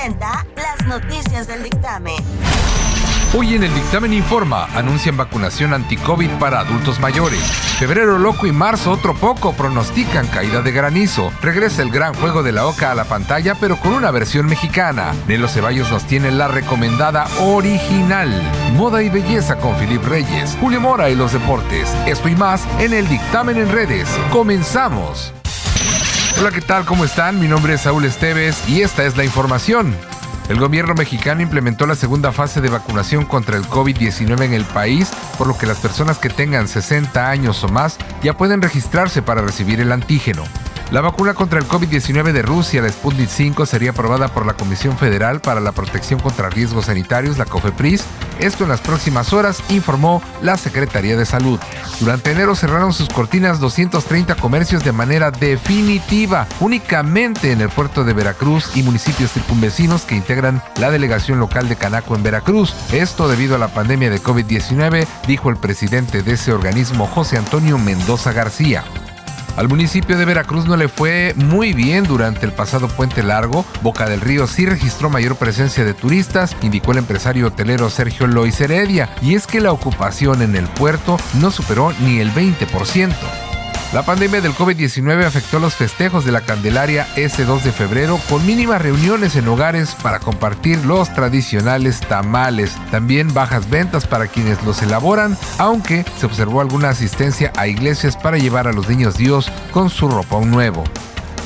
presenta las noticias del dictamen. Hoy en el dictamen informa, anuncian vacunación anti-COVID para adultos mayores. Febrero loco y marzo otro poco pronostican caída de granizo. Regresa el gran juego de la Oca a la pantalla, pero con una versión mexicana. Nelo Ceballos nos tiene la recomendada original. Moda y belleza con Filip Reyes, Julio Mora y los deportes. Esto y más en el dictamen en redes. Comenzamos. Hola, ¿qué tal? ¿Cómo están? Mi nombre es Saúl Esteves y esta es la información. El gobierno mexicano implementó la segunda fase de vacunación contra el COVID-19 en el país, por lo que las personas que tengan 60 años o más ya pueden registrarse para recibir el antígeno. La vacuna contra el COVID-19 de Rusia, la Sputnik 5, sería aprobada por la Comisión Federal para la Protección contra Riesgos Sanitarios, la COFEPRIS, esto en las próximas horas, informó la Secretaría de Salud. Durante enero cerraron sus cortinas 230 comercios de manera definitiva, únicamente en el puerto de Veracruz y municipios circunvecinos que integran la delegación local de Canaco en Veracruz. Esto debido a la pandemia de COVID-19, dijo el presidente de ese organismo, José Antonio Mendoza García. Al municipio de Veracruz no le fue muy bien durante el pasado puente largo. Boca del Río sí registró mayor presencia de turistas, indicó el empresario hotelero Sergio Lois Heredia, y es que la ocupación en el puerto no superó ni el 20%. La pandemia del COVID-19 afectó los festejos de la Candelaria ese 2 de febrero con mínimas reuniones en hogares para compartir los tradicionales tamales. También bajas ventas para quienes los elaboran, aunque se observó alguna asistencia a iglesias para llevar a los niños Dios con su ropa nuevo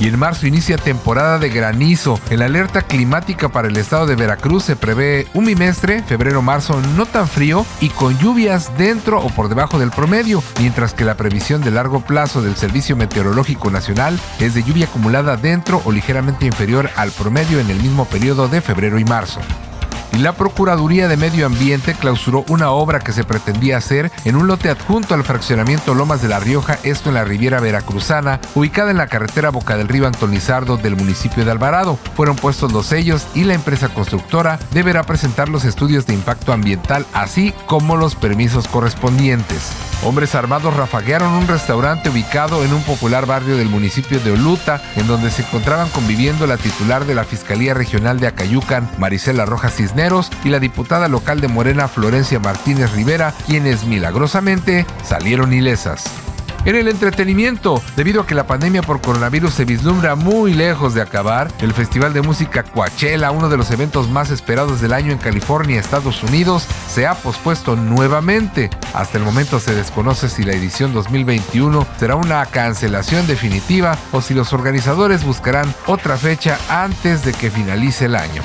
y en marzo inicia temporada de granizo. En la alerta climática para el estado de Veracruz se prevé un bimestre, febrero-marzo, no tan frío y con lluvias dentro o por debajo del promedio, mientras que la previsión de largo plazo del Servicio Meteorológico Nacional es de lluvia acumulada dentro o ligeramente inferior al promedio en el mismo periodo de febrero y marzo y la Procuraduría de Medio Ambiente clausuró una obra que se pretendía hacer en un lote adjunto al fraccionamiento Lomas de la Rioja, esto en la Riviera Veracruzana, ubicada en la carretera Boca del Río Antonizardo del municipio de Alvarado. Fueron puestos los sellos y la empresa constructora deberá presentar los estudios de impacto ambiental, así como los permisos correspondientes. Hombres armados rafaguearon un restaurante ubicado en un popular barrio del municipio de Oluta, en donde se encontraban conviviendo la titular de la Fiscalía Regional de Acayucan, Marisela Rojas Cisneros, y la diputada local de Morena, Florencia Martínez Rivera, quienes milagrosamente salieron ilesas. En el entretenimiento, debido a que la pandemia por coronavirus se vislumbra muy lejos de acabar, el Festival de Música Coachella, uno de los eventos más esperados del año en California, Estados Unidos, se ha pospuesto nuevamente. Hasta el momento se desconoce si la edición 2021 será una cancelación definitiva o si los organizadores buscarán otra fecha antes de que finalice el año.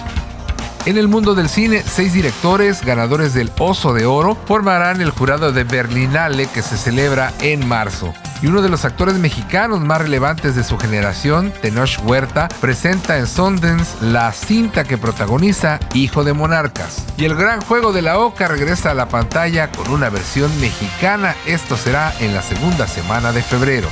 En el mundo del cine, seis directores ganadores del Oso de Oro formarán el jurado de Berlinale que se celebra en marzo. Y uno de los actores mexicanos más relevantes de su generación, Tenoch Huerta, presenta en Sundance la cinta que protagoniza Hijo de Monarcas. Y el gran juego de la Oca regresa a la pantalla con una versión mexicana. Esto será en la segunda semana de febrero.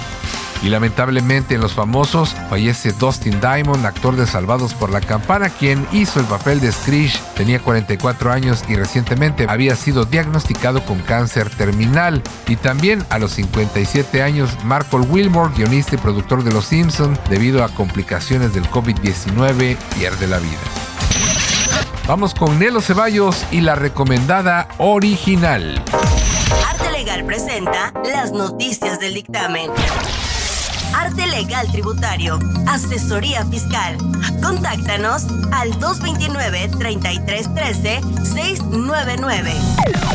Y lamentablemente en Los Famosos fallece Dustin Diamond, actor de Salvados por la Campana, quien hizo el papel de Screech. Tenía 44 años y recientemente había sido diagnosticado con cáncer terminal. Y también a los 57 años, Marco Wilmore, guionista y productor de Los Simpson, debido a complicaciones del COVID-19, pierde la vida. Vamos con Nelo Ceballos y la recomendada original. Arte Legal presenta las noticias del dictamen. Arte Legal Tributario, Asesoría Fiscal. Contáctanos al 229-3313-699.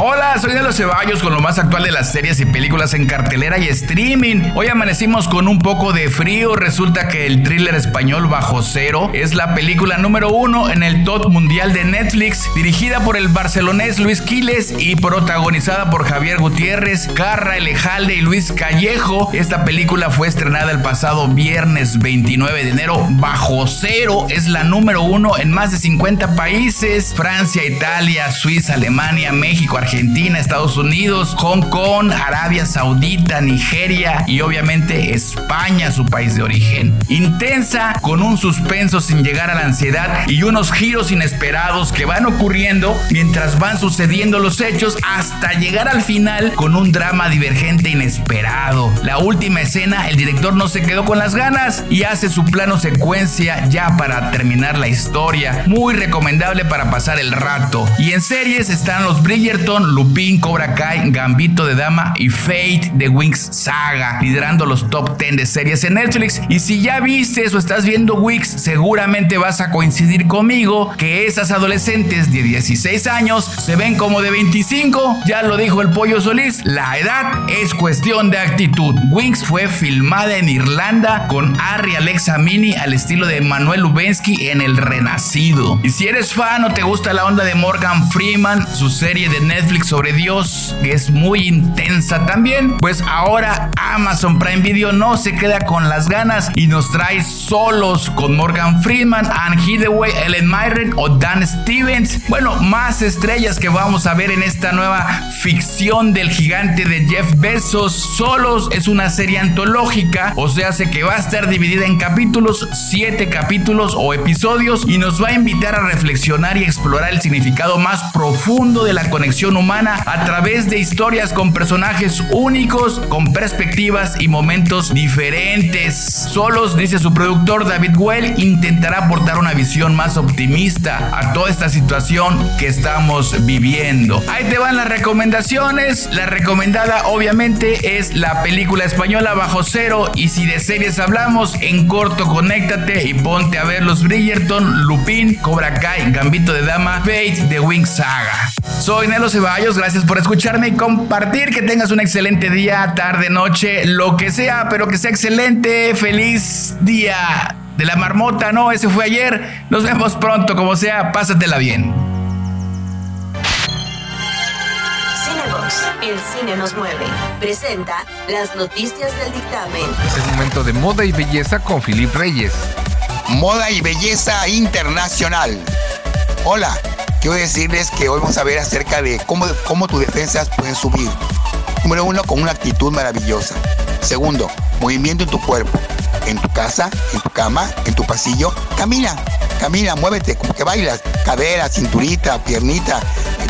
Hola, soy de los Ceballos con lo más actual de las series y películas en cartelera y streaming. Hoy amanecimos con un poco de frío. Resulta que el thriller español Bajo Cero es la película número uno en el top mundial de Netflix, dirigida por el barcelonés Luis Quiles y protagonizada por Javier Gutiérrez, Carra Elejalde y Luis Callejo. Esta película fue estrenada el pasado viernes 29 de enero. Bajo Cero es la número uno en más de 50 países: Francia, Italia, Suiza, Alemania, México, Argentina Argentina, Estados Unidos, Hong Kong, Arabia Saudita, Nigeria y obviamente España, su país de origen. Intensa, con un suspenso sin llegar a la ansiedad y unos giros inesperados que van ocurriendo mientras van sucediendo los hechos hasta llegar al final con un drama divergente inesperado. La última escena, el director no se quedó con las ganas y hace su plano secuencia ya para terminar la historia. Muy recomendable para pasar el rato. Y en series están los Bridgerton, Lupin, Cobra Kai, Gambito de Dama y Fate de Wings Saga, liderando los top 10 de series en Netflix. Y si ya viste o estás viendo Wings, seguramente vas a coincidir conmigo que esas adolescentes de 16 años se ven como de 25. Ya lo dijo el Pollo Solís, la edad es cuestión de actitud. Wings fue filmada en Irlanda con Harry Alexa Mini al estilo de Manuel Lubensky en El Renacido. Y si eres fan o te gusta la onda de Morgan Freeman, su serie de Netflix sobre Dios, que es muy intensa también, pues ahora Amazon Prime Video no se queda con las ganas y nos trae solos con Morgan Freeman, Anne Hathaway, Ellen Mirren o Dan Stevens. Bueno, más estrellas que vamos a ver en esta nueva ficción del gigante de Jeff Bezos. Solos es una serie antológica, o sea, sé que va a estar dividida en capítulos, siete capítulos o episodios y nos va a invitar a reflexionar y explorar el significado más profundo de la conexión humana a través de historias con personajes únicos, con perspectivas y momentos diferentes. Solos, dice su productor David Well, intentará aportar una visión más optimista a toda esta situación que estamos viviendo. Ahí te van las recomendaciones. La recomendada obviamente es la película española Bajo Cero y si de series hablamos, en corto conéctate y ponte a ver los Bridgerton, Lupin, Cobra Kai, Gambito de Dama, Fate de Wing Saga. Soy Nelo Ceballos, gracias por escucharme y compartir. Que tengas un excelente día, tarde, noche, lo que sea, pero que sea excelente. Feliz día de la marmota, no, ese fue ayer. Nos vemos pronto, como sea, pásatela bien. Cinebox, el cine nos mueve. Presenta las noticias del dictamen. Es el momento de moda y belleza con Filip Reyes. Moda y belleza internacional. Hola, quiero decirles que hoy vamos a ver acerca de cómo, cómo tus defensas pueden subir. Número uno, con una actitud maravillosa. Segundo, movimiento en tu cuerpo. En tu casa, en tu cama, en tu pasillo. Camina, camina, muévete, como que bailas. Cadera, cinturita, piernita,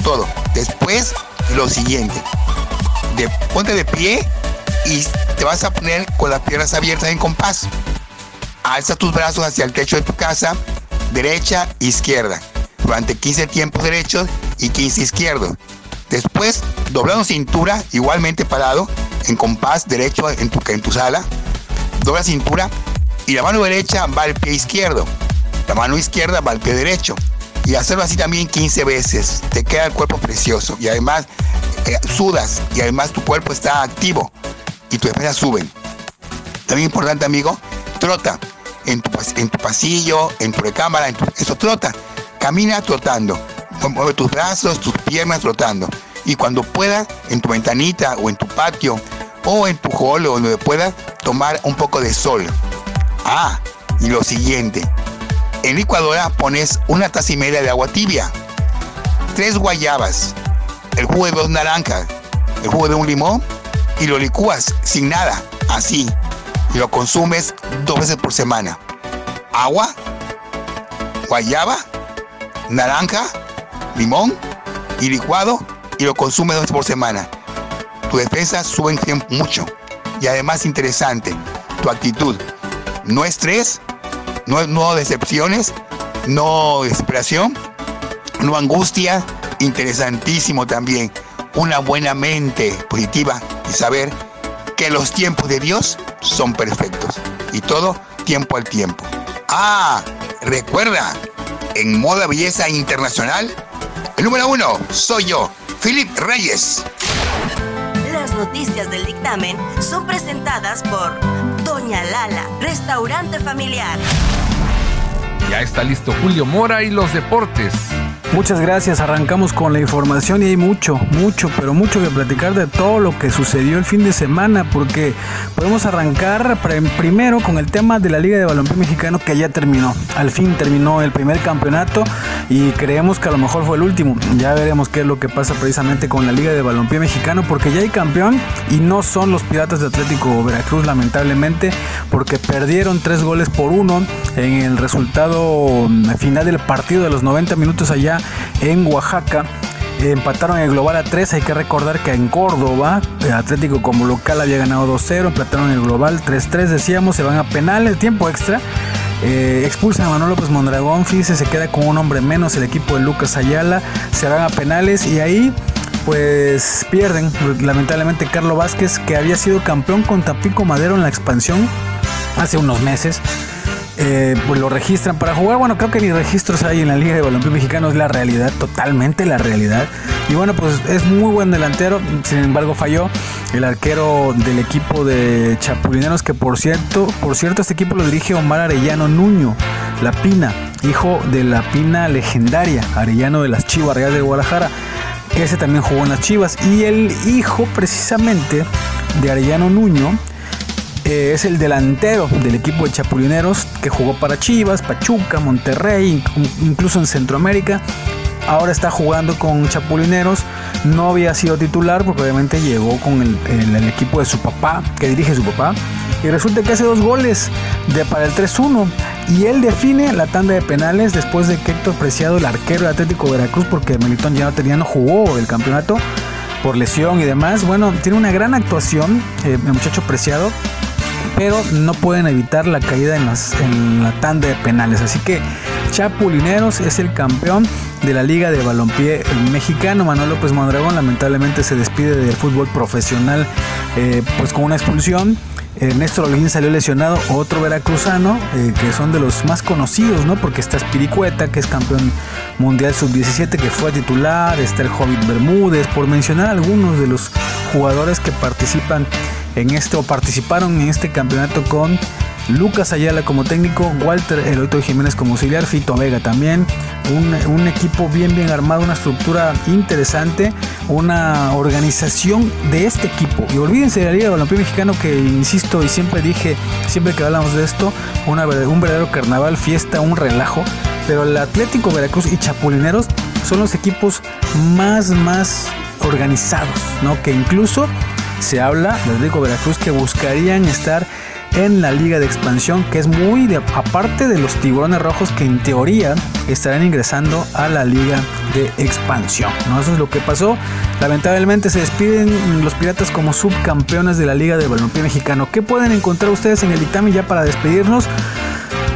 todo. Después, lo siguiente. Ponte de pie y te vas a poner con las piernas abiertas en compás. Alza tus brazos hacia el techo de tu casa, derecha, izquierda, durante 15 tiempos derechos y 15 izquierdos. Después, doblando cintura, igualmente parado, en compás derecho en tu, en tu sala. Dobla cintura y la mano derecha va al pie izquierdo. La mano izquierda va al pie derecho. Y hacerlo así también 15 veces. Te queda el cuerpo precioso. Y además eh, sudas. Y además tu cuerpo está activo. Y tus defensas suben. También importante, amigo, trota en tu, en tu pasillo, en tu recámara, en eso trota. Camina trotando. Mueve tus brazos, tus piernas trotando. Y cuando puedas, en tu ventanita o en tu patio o en tu hall donde puedas, tomar un poco de sol. Ah, y lo siguiente. En licuadora pones una taza y media de agua tibia, tres guayabas, el jugo de dos naranjas, el jugo de un limón y lo licúas sin nada, así. Y lo consumes dos veces por semana. Agua, guayaba, naranja, limón y licuado y lo consumes dos veces por semana. Tu defensa sube mucho. Y además interesante, tu actitud. No estrés, no, no decepciones, no desesperación, no angustia. Interesantísimo también. Una buena mente positiva y saber que los tiempos de Dios son perfectos. Y todo tiempo al tiempo. Ah, recuerda, en Moda Belleza Internacional, el número uno soy yo, Philip Reyes. Las noticias del dictamen son presentadas por Doña Lala, restaurante familiar. Ya está listo Julio Mora y los deportes. Muchas gracias, arrancamos con la información y hay mucho, mucho, pero mucho que platicar de todo lo que sucedió el fin de semana, porque podemos arrancar primero con el tema de la Liga de Balompié Mexicano que ya terminó. Al fin terminó el primer campeonato y creemos que a lo mejor fue el último. Ya veremos qué es lo que pasa precisamente con la Liga de Balompié Mexicano, porque ya hay campeón y no son los Piratas de Atlético Veracruz, lamentablemente, porque perdieron tres goles por uno en el resultado final del partido de los 90 minutos allá en Oaxaca. Empataron el global a 3. Hay que recordar que en Córdoba, el Atlético como local había ganado 2-0. Empataron el global 3-3. Decíamos, se van a penales, tiempo extra. Eh, expulsan a Manuel López Mondragón. Fíjese, se queda con un hombre menos el equipo de Lucas Ayala. Se van a penales y ahí pues pierden lamentablemente Carlos Vázquez que había sido campeón con Tapico Madero en la expansión hace unos meses eh, pues lo registran para jugar. Bueno, creo que ni registros hay en la Liga de Balompié Mexicano, es la realidad, totalmente la realidad. Y bueno, pues es muy buen delantero, sin embargo falló el arquero del equipo de Chapulineros, que por cierto, por cierto, este equipo lo dirige Omar Arellano Nuño, La Pina, hijo de la Pina legendaria, Arellano de las Chivas Reales de Guadalajara. Ese también jugó en las Chivas. Y el hijo precisamente de Arellano Nuño eh, es el delantero del equipo de Chapulineros que jugó para Chivas, Pachuca, Monterrey, incluso en Centroamérica. Ahora está jugando con Chapulineros. No había sido titular porque obviamente llegó con el, equipo de su papá, que dirige su papá. Y resulta que hace dos goles de, para el 3-1. Y él define la tanda de penales después de que Héctor Preciado, el arquero de Atlético Veracruz, porque Melitón ya no tenía, no jugó el campeonato por lesión y demás. Bueno, tiene una gran actuación, eh, el muchacho Preciado pero no pueden evitar la caída en, la tanda de penales. Así que Chapulineros es el campeón de la Liga de Balompié mexicano. Manuel López Mondragón lamentablemente se despide del fútbol profesional eh, pues con una expulsión. Eh, Néstor Holguín salió lesionado, otro veracruzano, eh, que son de los más conocidos, ¿no? Porque está Spiricueta, que es campeón mundial sub-17, que fue titular, está el Hobbit Bermúdez, por mencionar algunos de los jugadores que participan en esto, participaron en este campeonato con Lucas Ayala como técnico, Walter Eloto Jiménez como auxiliar, Fito Vega también, un, equipo bien bien armado, una estructura interesante, una organización de este equipo. Y olvídense de la Liga de Mexicano que insisto y siempre dije, siempre que hablamos de esto, un verdadero carnaval, fiesta, un relajo. Pero el Atlético Veracruz y Chapulineros son los equipos más, más organizados, ¿no? Que incluso se habla de Atlético Veracruz que buscarían estar en la liga de expansión que es muy aparte de los tiburones rojos que en teoría estarán ingresando a la liga de expansión ¿no? eso es lo que pasó lamentablemente se despiden los piratas como subcampeones de la liga de balompié mexicano ¿qué pueden encontrar ustedes en el dictamen ya para despedirnos?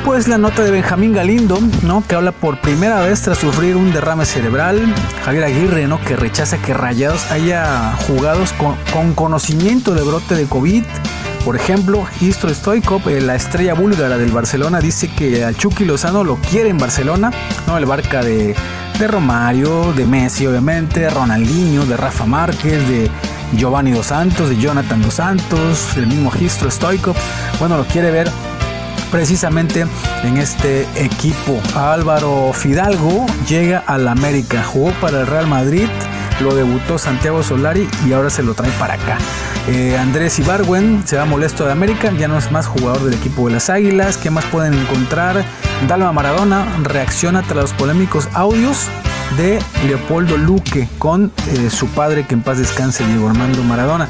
Pues la nota de Benjamín Galindo, ¿no? Que habla por primera vez tras sufrir un derrame cerebral. Javier Aguirre, ¿no? Que rechaza que Rayados haya jugados con, conocimiento de brote de COVID. Por ejemplo, Istro Stoikov, eh, la estrella búlgara del Barcelona, dice que Chucky Lozano lo quiere en Barcelona, ¿no? El barca de, de Romario, de Messi, obviamente, de Ronaldinho, de Rafa Márquez, de Giovanni Dos Santos, de Jonathan Dos Santos, el mismo Istro Stoikov. Bueno, lo quiere ver precisamente en este equipo. Álvaro Fidalgo llega al América, jugó para el Real Madrid, lo debutó Santiago Solari y ahora se lo trae para acá. Eh, Andrés Ibargüen se va molesto de América, ya no es más jugador del equipo de las Águilas. ¿Qué más pueden encontrar? Dalma Maradona reacciona tras los polémicos audios de Leopoldo Luque con eh, su padre, que en paz descanse, Diego Armando Maradona.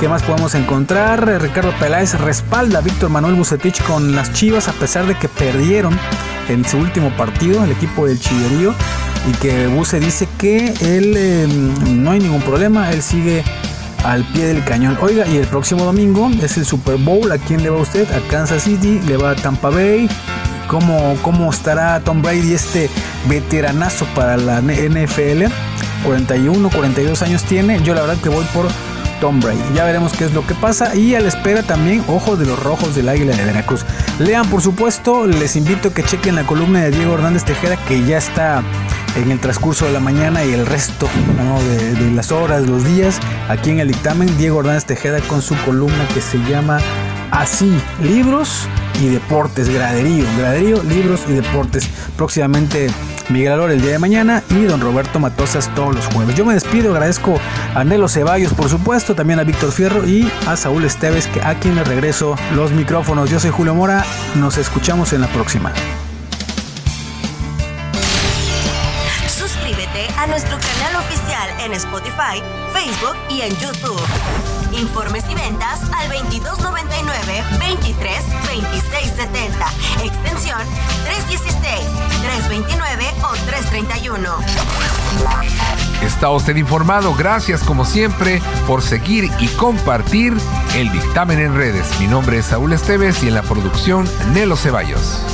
¿Qué más podemos encontrar? Ricardo Peláez respalda a Víctor Manuel Bucetich con las Chivas a pesar de que perdieron en su último partido el equipo del Chillerío y que Buce dice que él em, no hay ningún problema, él sigue al pie del cañón. Oiga, y el próximo domingo es el Super Bowl. ¿A quién le va usted? A Kansas City, le va a Tampa Bay. ¿Cómo, cómo estará Tom Brady, este veteranazo para la NFL? 41, 42 años tiene. Yo la verdad que voy por Tom Brady. Ya veremos qué es lo que pasa y a la espera también, ojo de los rojos del Águila de Veracruz. Lean, por supuesto, les invito a que chequen la columna de Diego Hernández Tejera que ya está en el transcurso de la mañana y el resto de, de, las horas, los días, aquí en el dictamen, Diego Hernández Tejeda con su columna que se llama Así, libros y deportes, graderío, graderío, libros y deportes. Próximamente Miguel Alor el día de mañana y don Roberto Matosas todos los jueves. Yo me despido, agradezco a Nelo Ceballos, por supuesto, también a Víctor Fierro y a Saúl Esteves, a quien le regreso los micrófonos. Yo soy Julio Mora, nos escuchamos en la próxima. Suscríbete a nuestro canal oficial en Spotify, Facebook y en YouTube. Informes y ventas al 2299 23 26 70, extensión 316, 329 o 331. Está usted informado, gracias como siempre por seguir y compartir el dictamen en redes. Mi nombre es Saúl Esteves y en la producción Nelo Ceballos.